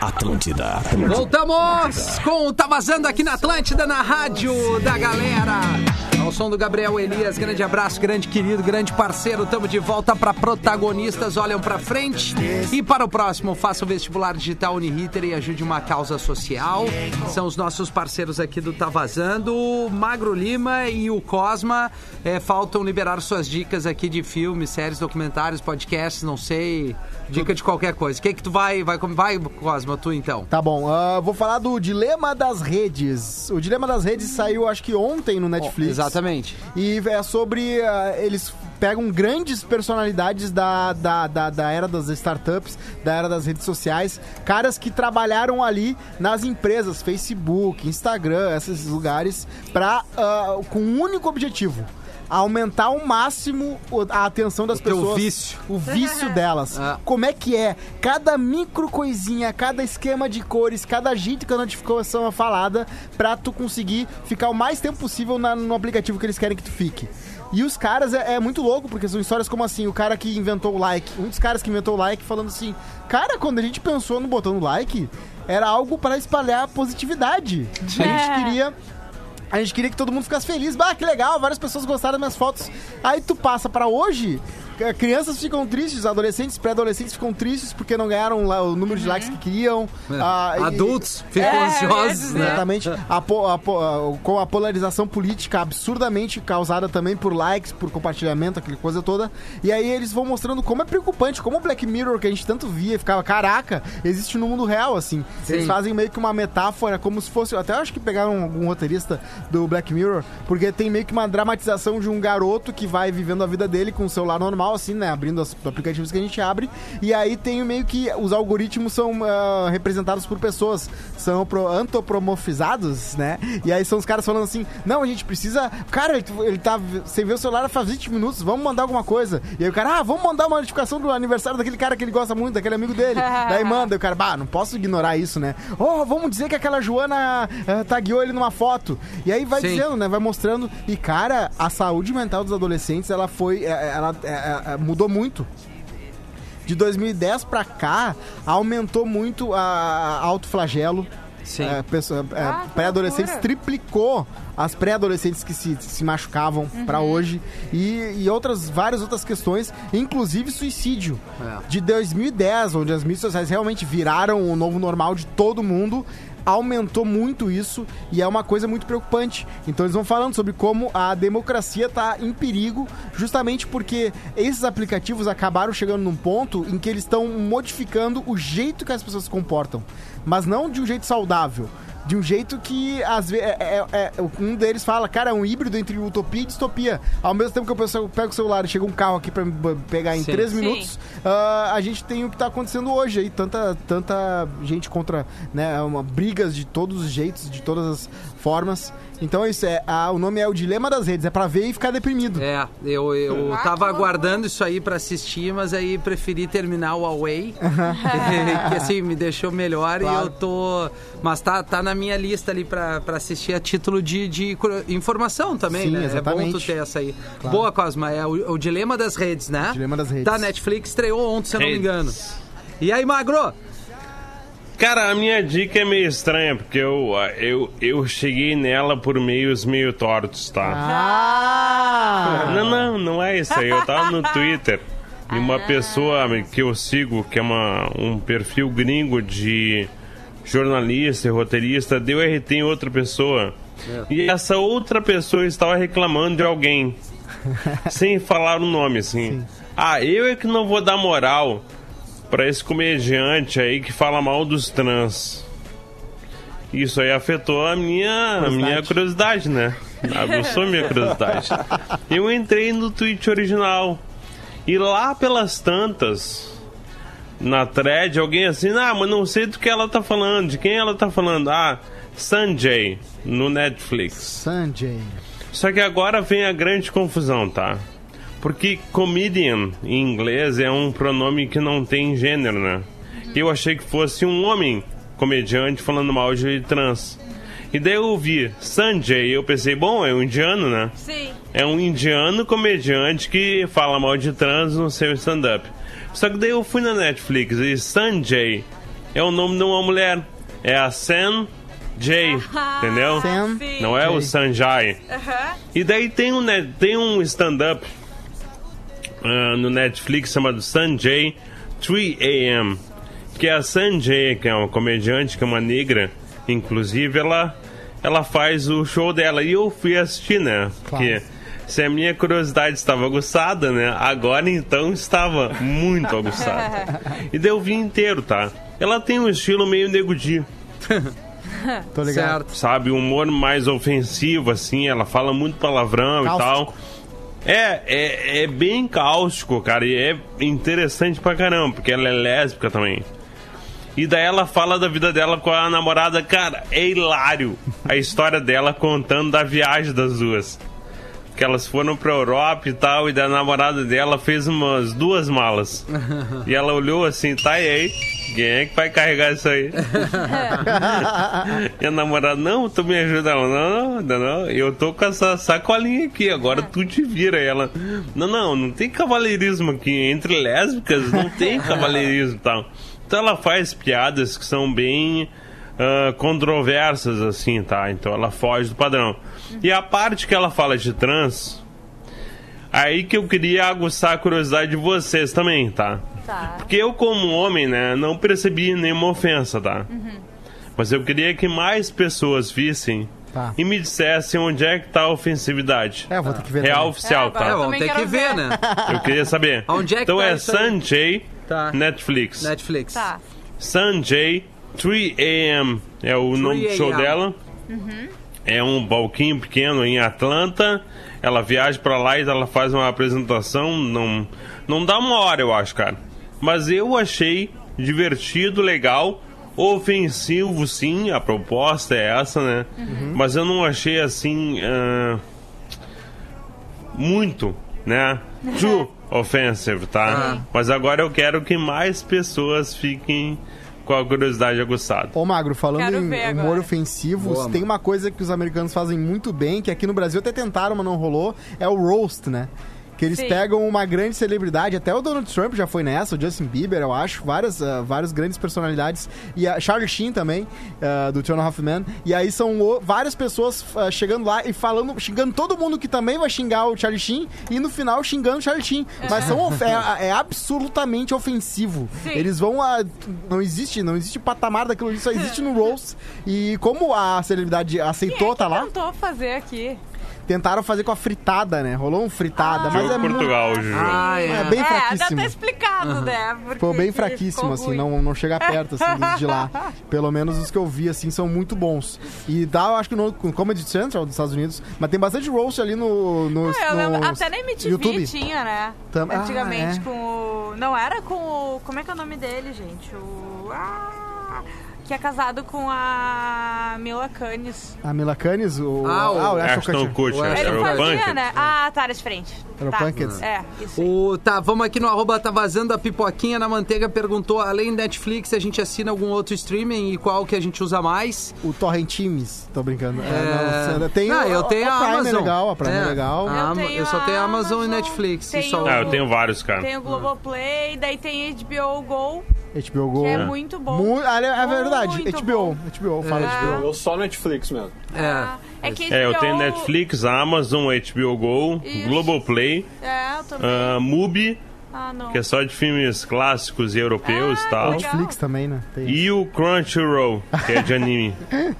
Atlântida. Voltamos com o Tá Vazando aqui na Atlântida, na rádio da galera. Ao som do Gabriel Elias, grande abraço, grande querido, grande parceiro. Tamo de volta para protagonistas, olham pra frente. E para o próximo, faça o vestibular digital Uniriter e ajude uma causa social. São os nossos parceiros aqui do Tá Vazando. O Magro Lima e o Cosma eh, faltam liberar suas dicas aqui de filmes, séries, documentários, podcasts, não sei. Dica de qualquer coisa. O que que tu vai, vai, vai Cosma, tu então? Tá bom, ah, vou falar do Dilema das Redes. O Dilema das Redes saiu, acho que ontem no Netflix. Exatamente. E é sobre. ah, eles pegam grandes personalidades da, da, da, da era das startups, da era das redes sociais, caras que trabalharam ali nas empresas, Facebook, Instagram, esses lugares, pra, ah, com um único objetivo. Aumentar ao máximo o- a atenção das O pessoas. vício. O vício delas. Ah. [laughs] Como é que é? Cada micro coisinha, cada esquema de cores, cada jeito que a notificação é falada pra tu conseguir ficar o mais tempo possível na- no aplicativo que eles querem que tu fique. E os caras é, é muito louco, porque são histórias como assim, o cara que inventou o like, um dos caras que inventou o like falando assim, cara, quando a gente pensou no botão do like, era algo pra espalhar positividade. A gente queria a gente queria que todo mundo ficasse feliz. Bah, que legal, várias pessoas gostaram das minhas fotos. Aí tu passa pra hoje, crianças ficam tristes, adolescentes, pré-adolescentes ficam tristes porque não ganharam lá o número de likes que queriam. Ah, e- Adultos ficam É, ansiosos, né? Exatamente. A po- a po- a- com a polarização política absurdamente causada também por likes, por compartilhamento, aquela coisa toda. E aí eles vão mostrando como é preocupante, como o Black Mirror, que a gente tanto via, e ficava, caraca, existe no mundo real, assim. Eles Sim. fazem meio que uma metáfora, como se fosse. Até acho que pegaram algum roteirista do Black Mirror, porque tem meio que uma dramatização de um garoto que vai vivendo a vida dele com o celular normal, assim, né? Abrindo os aplicativos que a gente abre. E aí tem meio que os algoritmos são ah, representados por pessoas, são pro- antropomorfizados, né? E aí são os caras falando assim: não, a gente precisa. Cara, ele, ele tá. Você vê o celular faz 20 minutos, vamos mandar alguma coisa. E aí o cara, ah, vamos mandar uma notificação do aniversário daquele cara que ele gosta muito, daquele amigo dele. [laughs] Daí manda, e o cara, bah, não posso ignorar isso, né? Oh, vamos dizer que aquela Joana eh, tagueou ele numa foto. E aí vai Sim. dizendo, né? Vai mostrando. E, cara, a saúde mental dos adolescentes, ela foi. eh, Ela, eh, mudou muito. De 2010 pra cá, aumentou muito a, a autoflagelo. Sim. É, é, Ah, pré-adolescentes triplicou as pré-adolescentes que se, se machucavam pra hoje e, e outras várias outras questões, inclusive suicídio. É. De 2010, onde as mídias sociais realmente viraram o novo normal de todo mundo, aumentou muito isso e é uma coisa muito preocupante. Então eles vão falando sobre como a democracia está em perigo, justamente porque esses aplicativos acabaram chegando num ponto em que eles estão modificando o jeito que as pessoas se comportam, mas não de um jeito saudável. De um jeito que, às vezes, é, é- é- um deles fala, cara, é um híbrido entre utopia e distopia. Ao mesmo tempo que eu penso- eu pego o celular e chega um carro aqui pra me b- pegar em Sim. três minutos, ah, a gente tem o que tá acontecendo hoje aí. Tanta, tanta gente contra, né, uma, brigas de todos os jeitos, de todas as formas. Então é isso, é, ah, o nome é o Dilema das Redes, é pra ver e ficar deprimido. É, eu, eu Ah, tava aguardando isso aí pra assistir, mas aí preferi terminar o Away, [laughs] que assim, me deixou melhor Claro. e eu tô... Mas tá, tá na minha lista ali pra, pra assistir a título de, de informação também, Sim, né? É bom exatamente. tu ter essa aí. Boa, Cosma, é o, o Dilema das Redes, né? Dilema das Redes. Da Netflix, estreou ontem, se eu não me engano. E aí, Magro? Cara, a minha dica é meio estranha, porque eu, eu, eu cheguei nela por meios meio tortos, tá? Ah! Não, não, não é isso aí. Eu tava no Twitter e uma pessoa que eu sigo, que é uma, um perfil gringo de jornalista e roteirista, deu RT em outra pessoa. E essa outra pessoa estava reclamando de alguém, [laughs] sem falar o nome, assim. Ah, eu é que não vou dar moral pra esse comediante aí que fala mal dos trans. Isso aí afetou a minha, a minha curiosidade, né? Aguçou minha curiosidade. Eu entrei no tweet original. E lá pelas tantas, na thread, alguém assim, ah, mas não sei do que ela tá falando, de quem ela tá falando. Ah, Sanjay, no Netflix. Sanjay. Só que agora vem a grande confusão, tá? Porque comedian em inglês é um pronome que não tem gênero, né? Eu achei que fosse um homem comediante falando mal de trans. E daí eu ouvi Sanjay e eu pensei, bom, é um indiano, né? Sim. É um indiano comediante que fala mal de trans no seu stand-up. Só que daí eu fui na Netflix e Sanjay é o nome de uma mulher. É a San Jay, entendeu? Sam. Não é o Sanjay. E daí tem um, net- tem um stand-up ah, no Netflix chamado Sanjay 3AM. Que é a Sanjay, que é uma comediante, que é uma negra, inclusive, ela, ela faz o show dela. E eu fui assistir, né? Porque se a minha curiosidade estava aguçada, né? Agora então estava muito aguçada. [laughs] E daí eu vi inteiro, tá? Ela tem um estilo meio negudi Tô ligado. Certo. sabe? Um humor mais ofensivo, assim. Ela fala muito palavrão e tal. É, é, é bem cáustico, cara. E é interessante pra caramba, porque ela é lésbica também. E daí ela fala da vida dela com a namorada. Cara, é hilário a história dela contando da viagem das duas. Que elas foram pra Europa e tal, e da namorada dela fez umas duas malas. [laughs] e ela olhou assim, tá e aí? Quem é que vai carregar isso aí? E a namorada, não, tu me ajuda. Ela, não, não, não, eu tô com essa sacolinha aqui, agora tu te vira. E ela, não, não, não tem cavaleirismo aqui. Entre lésbicas não tem [laughs] cavaleirismo e tal. Então ela faz piadas que são bem ah, controversas, assim, tá? Então ela foge do padrão. E a parte que ela fala de trans, aí que eu queria aguçar a curiosidade de vocês também, tá? Tá. Porque eu, como homem, né, não percebi nenhuma ofensa, tá? Mas eu queria que mais pessoas vissem Tá. e me dissessem onde é que tá a ofensividade. É, vou ter que ver. Real também. oficial, É, É, tá? vamos também ter que ver, né? [laughs] Eu queria saber. Onde é que então tá é? Sanjay Tá. Netflix. Netflix. Tá. Sanjay 3AM é o nome do show 3AM. dela. É um balquinho pequeno em Atlanta. Ela viaja pra lá e ela faz uma apresentação. Não, não dá uma hora, eu acho, cara. Mas eu achei divertido, legal. Ofensivo, sim, a proposta é essa, né? Mas eu não achei assim. ah, muito, né? [laughs] Too offensive, tá? Mas agora eu quero que mais pessoas fiquem com a curiosidade aguçada. Ô, Magro, falando Quero em humor agora. ofensivo, Boa, tem uma coisa que os americanos fazem muito bem, que aqui no Brasil até tentaram, mas não rolou, é o roast, né? Que eles Sim. pegam uma grande celebridade, até o Donald Trump já foi nessa, o Justin Bieber, eu acho, várias, ah, várias grandes personalidades. E a Charlie Sheen também, ah, do Two Men. E aí são o- várias pessoas ah, chegando lá e falando, xingando todo mundo que também vai xingar o Charlie Sheen e no final xingando o Charlie Sheen. Mas são, é, [laughs] é absolutamente ofensivo. Sim. Eles vão a. Não existe, não existe patamar daquilo ali, só existe no [laughs] Roast. E como a celebridade aceitou, tá lá, tentou fazer aqui? Tentaram fazer com a fritada, né? Rolou um fritada, mas Jogo é muito. Portugal, Juju. Ah, É bem é, já fraquíssimo. tá explicado, né? Porque Ficou bem fraquíssimo, assim, ruim. não, não chega perto, assim, dos de lá. [laughs] Pelo menos os que eu vi, assim, são muito bons. E dá, eu acho que no no Comedy Central dos Estados Unidos, mas tem bastante roast ali no... no, Ah, eu lembro, no até na MTV YouTube. tinha, né? Tam- ah, Antigamente é. com o... Não era com o... Como é que é o nome dele, gente? O... Ah, que é casado com a Mila Kunis. A Mila Kunis, o... Ah, o Ashton Kutcher, Ué, Ele era o fazia, Punk. né? Ah, tá, era diferente. Era o tá. Punkets. É, isso aí. O, tá, vamos aqui no arroba tá vazando a pipoquinha na manteiga perguntou, além do Netflix, a gente assina algum outro streaming e qual que a gente usa mais? O Torrent Teams, tô brincando. É, É... não, tem Não, o, eu tenho a a, Prime Amazon. é legal, a Prime é, É. legal. A Eu Ama- tenho eu só tenho a Amazon e Amazon, Netflix. e tenho- só- Ah, eu tenho vários, cara. Tem o Globoplay, daí tem HBO Go, HBO Go. que é muito bom. Mu- ah, é, é verdade, Muito HBO. HBO, fala É. HBO. Eu só Netflix mesmo. É. É que É, eu HBO tenho Netflix, Amazon, HBO Go, Isso. Globoplay, É, eu também. ah, Mubi, ah, não. que é só de filmes clássicos e europeus e Ah, tal. Netflix também, né? Tem, E o Crunchyroll, que é de anime. [laughs]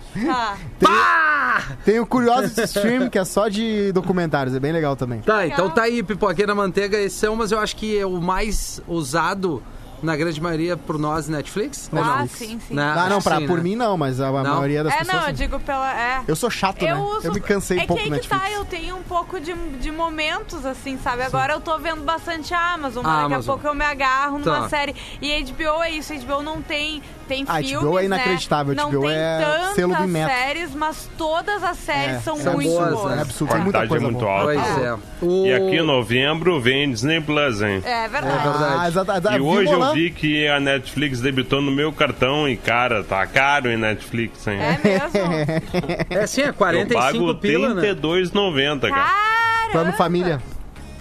Tá. tem o Curiosity Stream, que é só de documentários, é bem legal também. Tá, então tá aí, pipoquinha na manteiga, esses são, mas eu acho que é o mais usado, na grande maioria, por nós, Netflix? Ou Ah, não? sim, sim. Né? Ah, não, pra, sim, por né? mim não, mas a, a Não? maioria das É, pessoas... não, eu sim. digo pela. É. Eu sou chato, Eu né? uso. Eu me cansei é um pouco que do aí que tá, eu tenho um pouco de, de momentos, assim, sabe? Agora eu tô vendo bastante a Amazon, mas A daqui Amazon. a pouco eu me agarro numa Tá. série. E HBO é isso, HBO não tem. Tem Ah, filmes, HBO é né? inacreditável, Não HBO tem é selo tantas Bimetro. séries, mas todas as séries É, são, são muito boas, boas. né? É absurdo, tem muita Qualidade é coisa muito alta. Pois é. E aqui em novembro vem Disney Plus, hein? É verdade. É verdade. Ah. E hoje eu Molan- vi que a Netflix debitou no meu cartão e, cara, tá caro em Netflix, hein? É mesmo? É sim, é eu 45 pago pila, né? R$32,90, cara. Caramba! Plano família.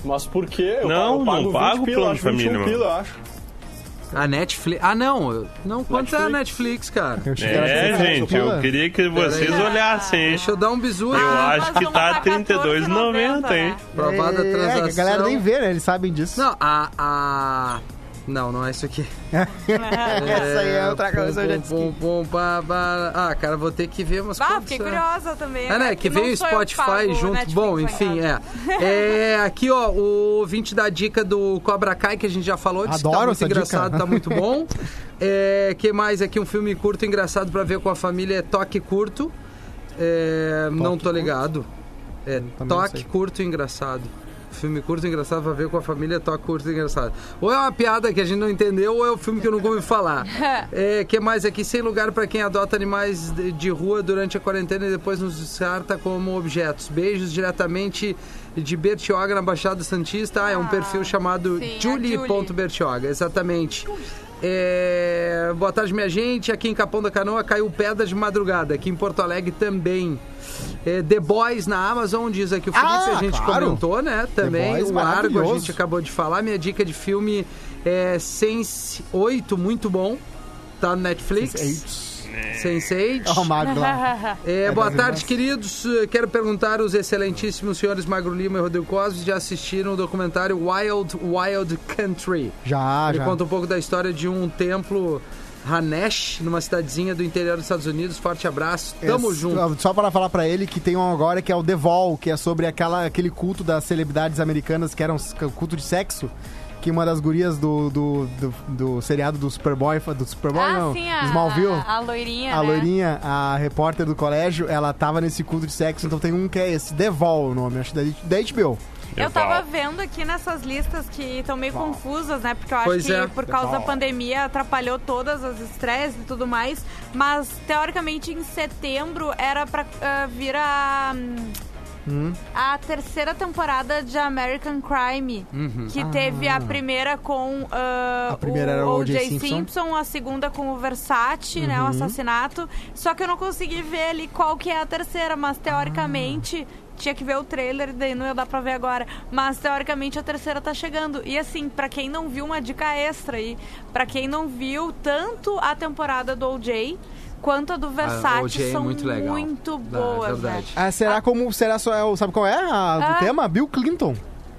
Mas por quê? Eu Não, pago, eu não pago 20 pago pila, plano acho 21 família, mano. pila, eu acho. A Netflix... Ah, não. eu- Não, quanto é a Netflix. Netflix, cara? Eu É, 17 gente, eu queria que vocês Peraí. olhassem, hein? Deixa eu dar um bisu Eu aqui. acho que tá tá R$32,90, hein? Provada a É, transação. que a galera nem vê, né? Eles sabem disso. Não, a... a... Não, não é isso aqui. [laughs] Essa aí é outra coisa. eu já Pum, disse pum, pum, pá, pá. Ah, cara, vou ter que ver umas Ah, coisas. fiquei curiosa também. É, né? É Que veio o Spotify pago junto. Netflix Bom, enfim, é. é. Aqui, ó, o ouvinte da dica do Cobra Kai, que a gente já falou, disse que tá Adoro muito essa engraçado, dica. tá muito bom. [laughs] É, que mais aqui? Um filme curto engraçado pra ver com a família é Toque Curto. É, não tô Curto? ligado. É, não Toque. Curto e Engraçado. Filme curto engraçado pra ver com a família, toque curto engraçado. Ou é uma piada que a gente não entendeu, ou é o filme que eu nunca ouvi falar. [laughs] É, que mais aqui? Sem lugar pra quem adota animais de, de rua durante a quarentena e depois nos descarta como objetos. Beijos diretamente de Bertioga na Baixada Santista. Ah, é um Ah, perfil chamado Julie.bertioga, exatamente. É, boa tarde, minha gente. Aqui em Capão da Canoa caiu pedra de madrugada. Aqui em Porto Alegre também. É, The Boys na Amazon, diz aqui o Felipe, Ah, a gente claro. comentou, né? Também. Boys, o Argo, a gente acabou de falar. Minha dica de filme é Sense 8, muito bom. Tá no Netflix. Sense8. Ó, o Magro lá. [laughs] É, É boa tarde, queridos. Quero perguntar aos excelentíssimos senhores Magro Lima e Rodrigo Cosme já assistiram o documentário Wild Wild Country. Já, Ele já. conta um pouco da história de um templo Hanesh, numa cidadezinha do interior dos Estados Unidos. Forte abraço. Tamo É, junto. Só para falar pra ele que tem um agora que é o The Vol, que é sobre aquela, aquele culto das celebridades americanas que eram s- culto de sexo. Que uma das gurias do, do, do, do seriado do Superboy, do Superboy Ah, não, sim, a, Smallville. a, a loirinha, A né? loirinha, a repórter do colégio, ela tava nesse culto de sexo, então tem um que é esse, The Vol o nome, acho da, da HBO. Eu tava vendo aqui nessas listas que estão meio confusas, né? Porque eu acho Pois que é. por causa da pandemia atrapalhou todas as estreias e tudo mais. Mas teoricamente em setembro era pra ah, vir a. hum, A terceira temporada de American Crime, que teve a primeira com ah, A primeira era o O.J. O.J. Simpson. a segunda com o Versace, né, o assassinato. Só que eu não consegui ver ali qual que é a terceira, mas teoricamente tinha que ver o trailer, daí não ia dar pra ver agora. Mas teoricamente a terceira tá chegando. E assim, pra quem não viu, uma dica extra aí. Pra quem não viu, tanto a temporada do OJ quanto a do Versace OJ é são muito legal. muito Ah, é boas, verdade. né? Ah, será como. Será só. é o- Sabe qual é a, do Ah. tema? Bill Clinton.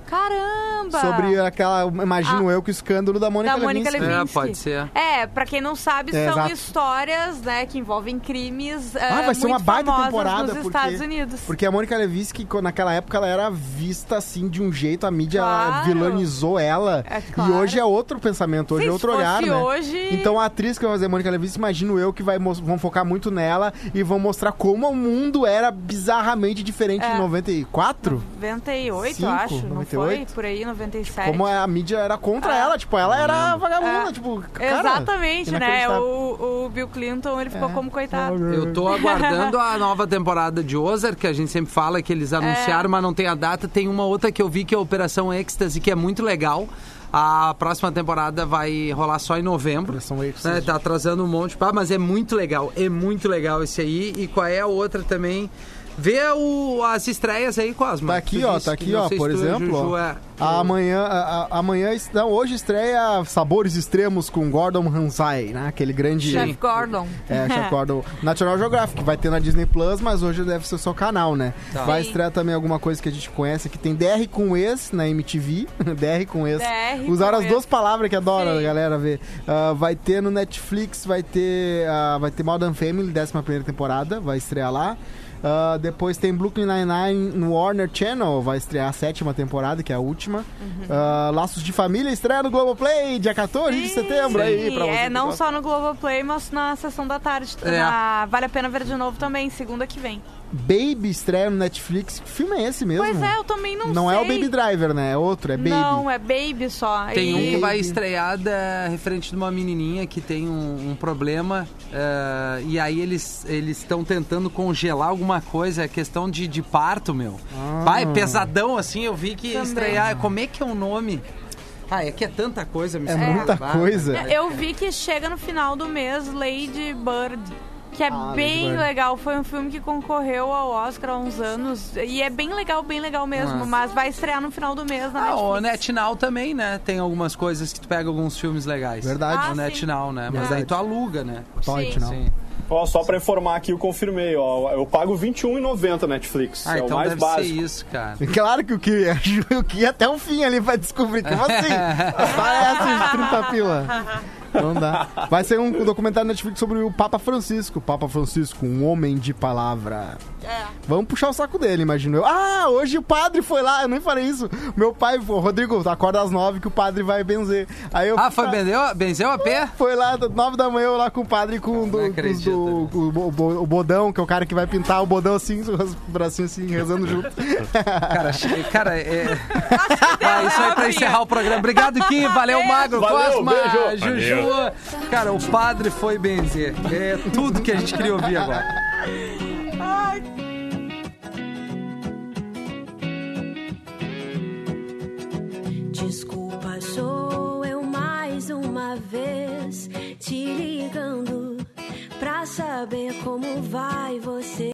Caramba! Sobre aquela. Imagino eu que o escândalo da Mônica Ah. da Mônica Lewinsky. Lewinsky. É, pode ser. É, pra quem não sabe, É, são exato. histórias, né, que envolvem crimes Ah, eh, vai ser uma muito baita temporada. nos porque, Estados Unidos. Porque a Mônica Lewinsky, co- naquela época, ela era vista assim de um jeito, a mídia Claro. vilanizou ela. É E claro. hoje é outro pensamento, hoje Sim, é outro olhar, né? hoje- Então a atriz que vai fazer a Mônica Lewinsky, imagino eu que vai vão focar muito nela e vão mostrar como o mundo era bizarramente diferente É. em 94. 98, Cinco, eu acho, não 98? foi? Por aí, 97. Como a mídia era contra É. ela, tipo, ela era vagabunda, É. tipo, cara, Exatamente, né? O, o Bill Clinton, ele ficou como coitado. Eu tô aguardando a [laughs] nova temporada de Ozark, que a gente sempre fala que eles anunciaram, mas não tem a data. Tem uma outra que eu vi que é a Operação Ecstasy, que é muito legal. A próxima temporada vai rolar só em novembro. Operação Ecstasy. Né, tá atrasando um monte, pá, mas é muito legal. É muito legal esse aí. E qual é a outra também? Vê o, as estreias aí, Cosmo. Tá aqui, Tu ó, tá aqui, ó, por exemplo, Juju, ó. é. Amanhã, a- a- amanhã, não, hoje estreia Sabores Extremos com Gordon Ramsay, né? Aquele grande... Chef Gordon. É, Chef [laughs] Gordon. National Geographic, vai ter na Disney Plus, mas hoje deve ser o seu canal, né? Tá. Vai Sim. estrear também alguma coisa que a gente conhece, que tem DR com ex na MTV. [laughs] DR com ex. DR Usaram com as duas ex. palavras que adora Sim. a galera ver. Ah, vai ter no Netflix, vai ter, ah, vai ter Modern Family, 11 primeira temporada, vai estrear lá. Ah, depois tem Brooklyn Nine-Nine no Warner Channel, vai estrear a sétima temporada, que é a última. Uhum. Ah, Laços de Família estreia no Globoplay, dia 14 de setembro aí, pra você. É, não gosta. só no Globoplay, mas na sessão da tarde. É. Na- Vale a pena ver de novo também, segunda que vem. Baby estreia no Netflix. Que filme é esse mesmo? Pois é, eu também não, Não sei. é o Baby Driver, né? É outro, é Baby. Não, é Baby só. Tem um E- que vai estrear da, referente de uma menininha que tem um, um problema eh, e aí eles eles estão tentando congelar alguma coisa, é questão de, de parto, meu. Vai, pesadão assim, eu vi que Também. estrear. Como é que é o nome? Ah, é que é tanta coisa, me É muita coisa. Eu vi que chega no final do mês Lady Bird. Que é Ah, bem Bird. legal. Foi um filme que concorreu ao Oscar há uns anos. E é bem legal, bem legal mesmo. Ah. Mas vai estrear no final do mês na Ah, o Netflix. NetNow também, né? Tem algumas coisas que tu pega alguns filmes legais. Verdade. Ah, o. NetNow, né? Mas Verdade. daí tu aluga, né? Sim. não. Sim. Ó, só pra informar aqui, eu confirmei, ó. Eu pago R$ 21,90 Netflix. Ah, é o então mais deve básico. ser isso, cara. Claro que o que, [laughs] o que ia até o fim ali pra descobrir. Como assim? Parece de 30 pila. [laughs] Não dá. Vai ser um documentário Netflix sobre o Papa Francisco. Papa Francisco, um homem de palavra. É. Vamos puxar o saco dele, imagino eu. Ah, hoje o padre foi lá, eu nem falei isso. Meu pai, falou, Rodrigo, acorda às nove que o padre vai benzer. Aí eu Ah, foi benzeu, benzeu a pé? Foi lá, nove da manhã, eu lá com o padre com, do, acredito. do, com o, bo- o bodão, que é o cara que vai pintar o bodão assim, [laughs] os bracinhos assim, rezando junto. [laughs] Cara, cara, é. [laughs] Ah, isso aí pra encerrar o programa. Obrigado, Kim. Valeu, Magro. Valeu, Cosma, beijo. Juju. Cara, o padre foi benzer. É tudo que a gente queria ouvir agora. Desculpa, sou eu mais uma vez te ligando pra saber como vai.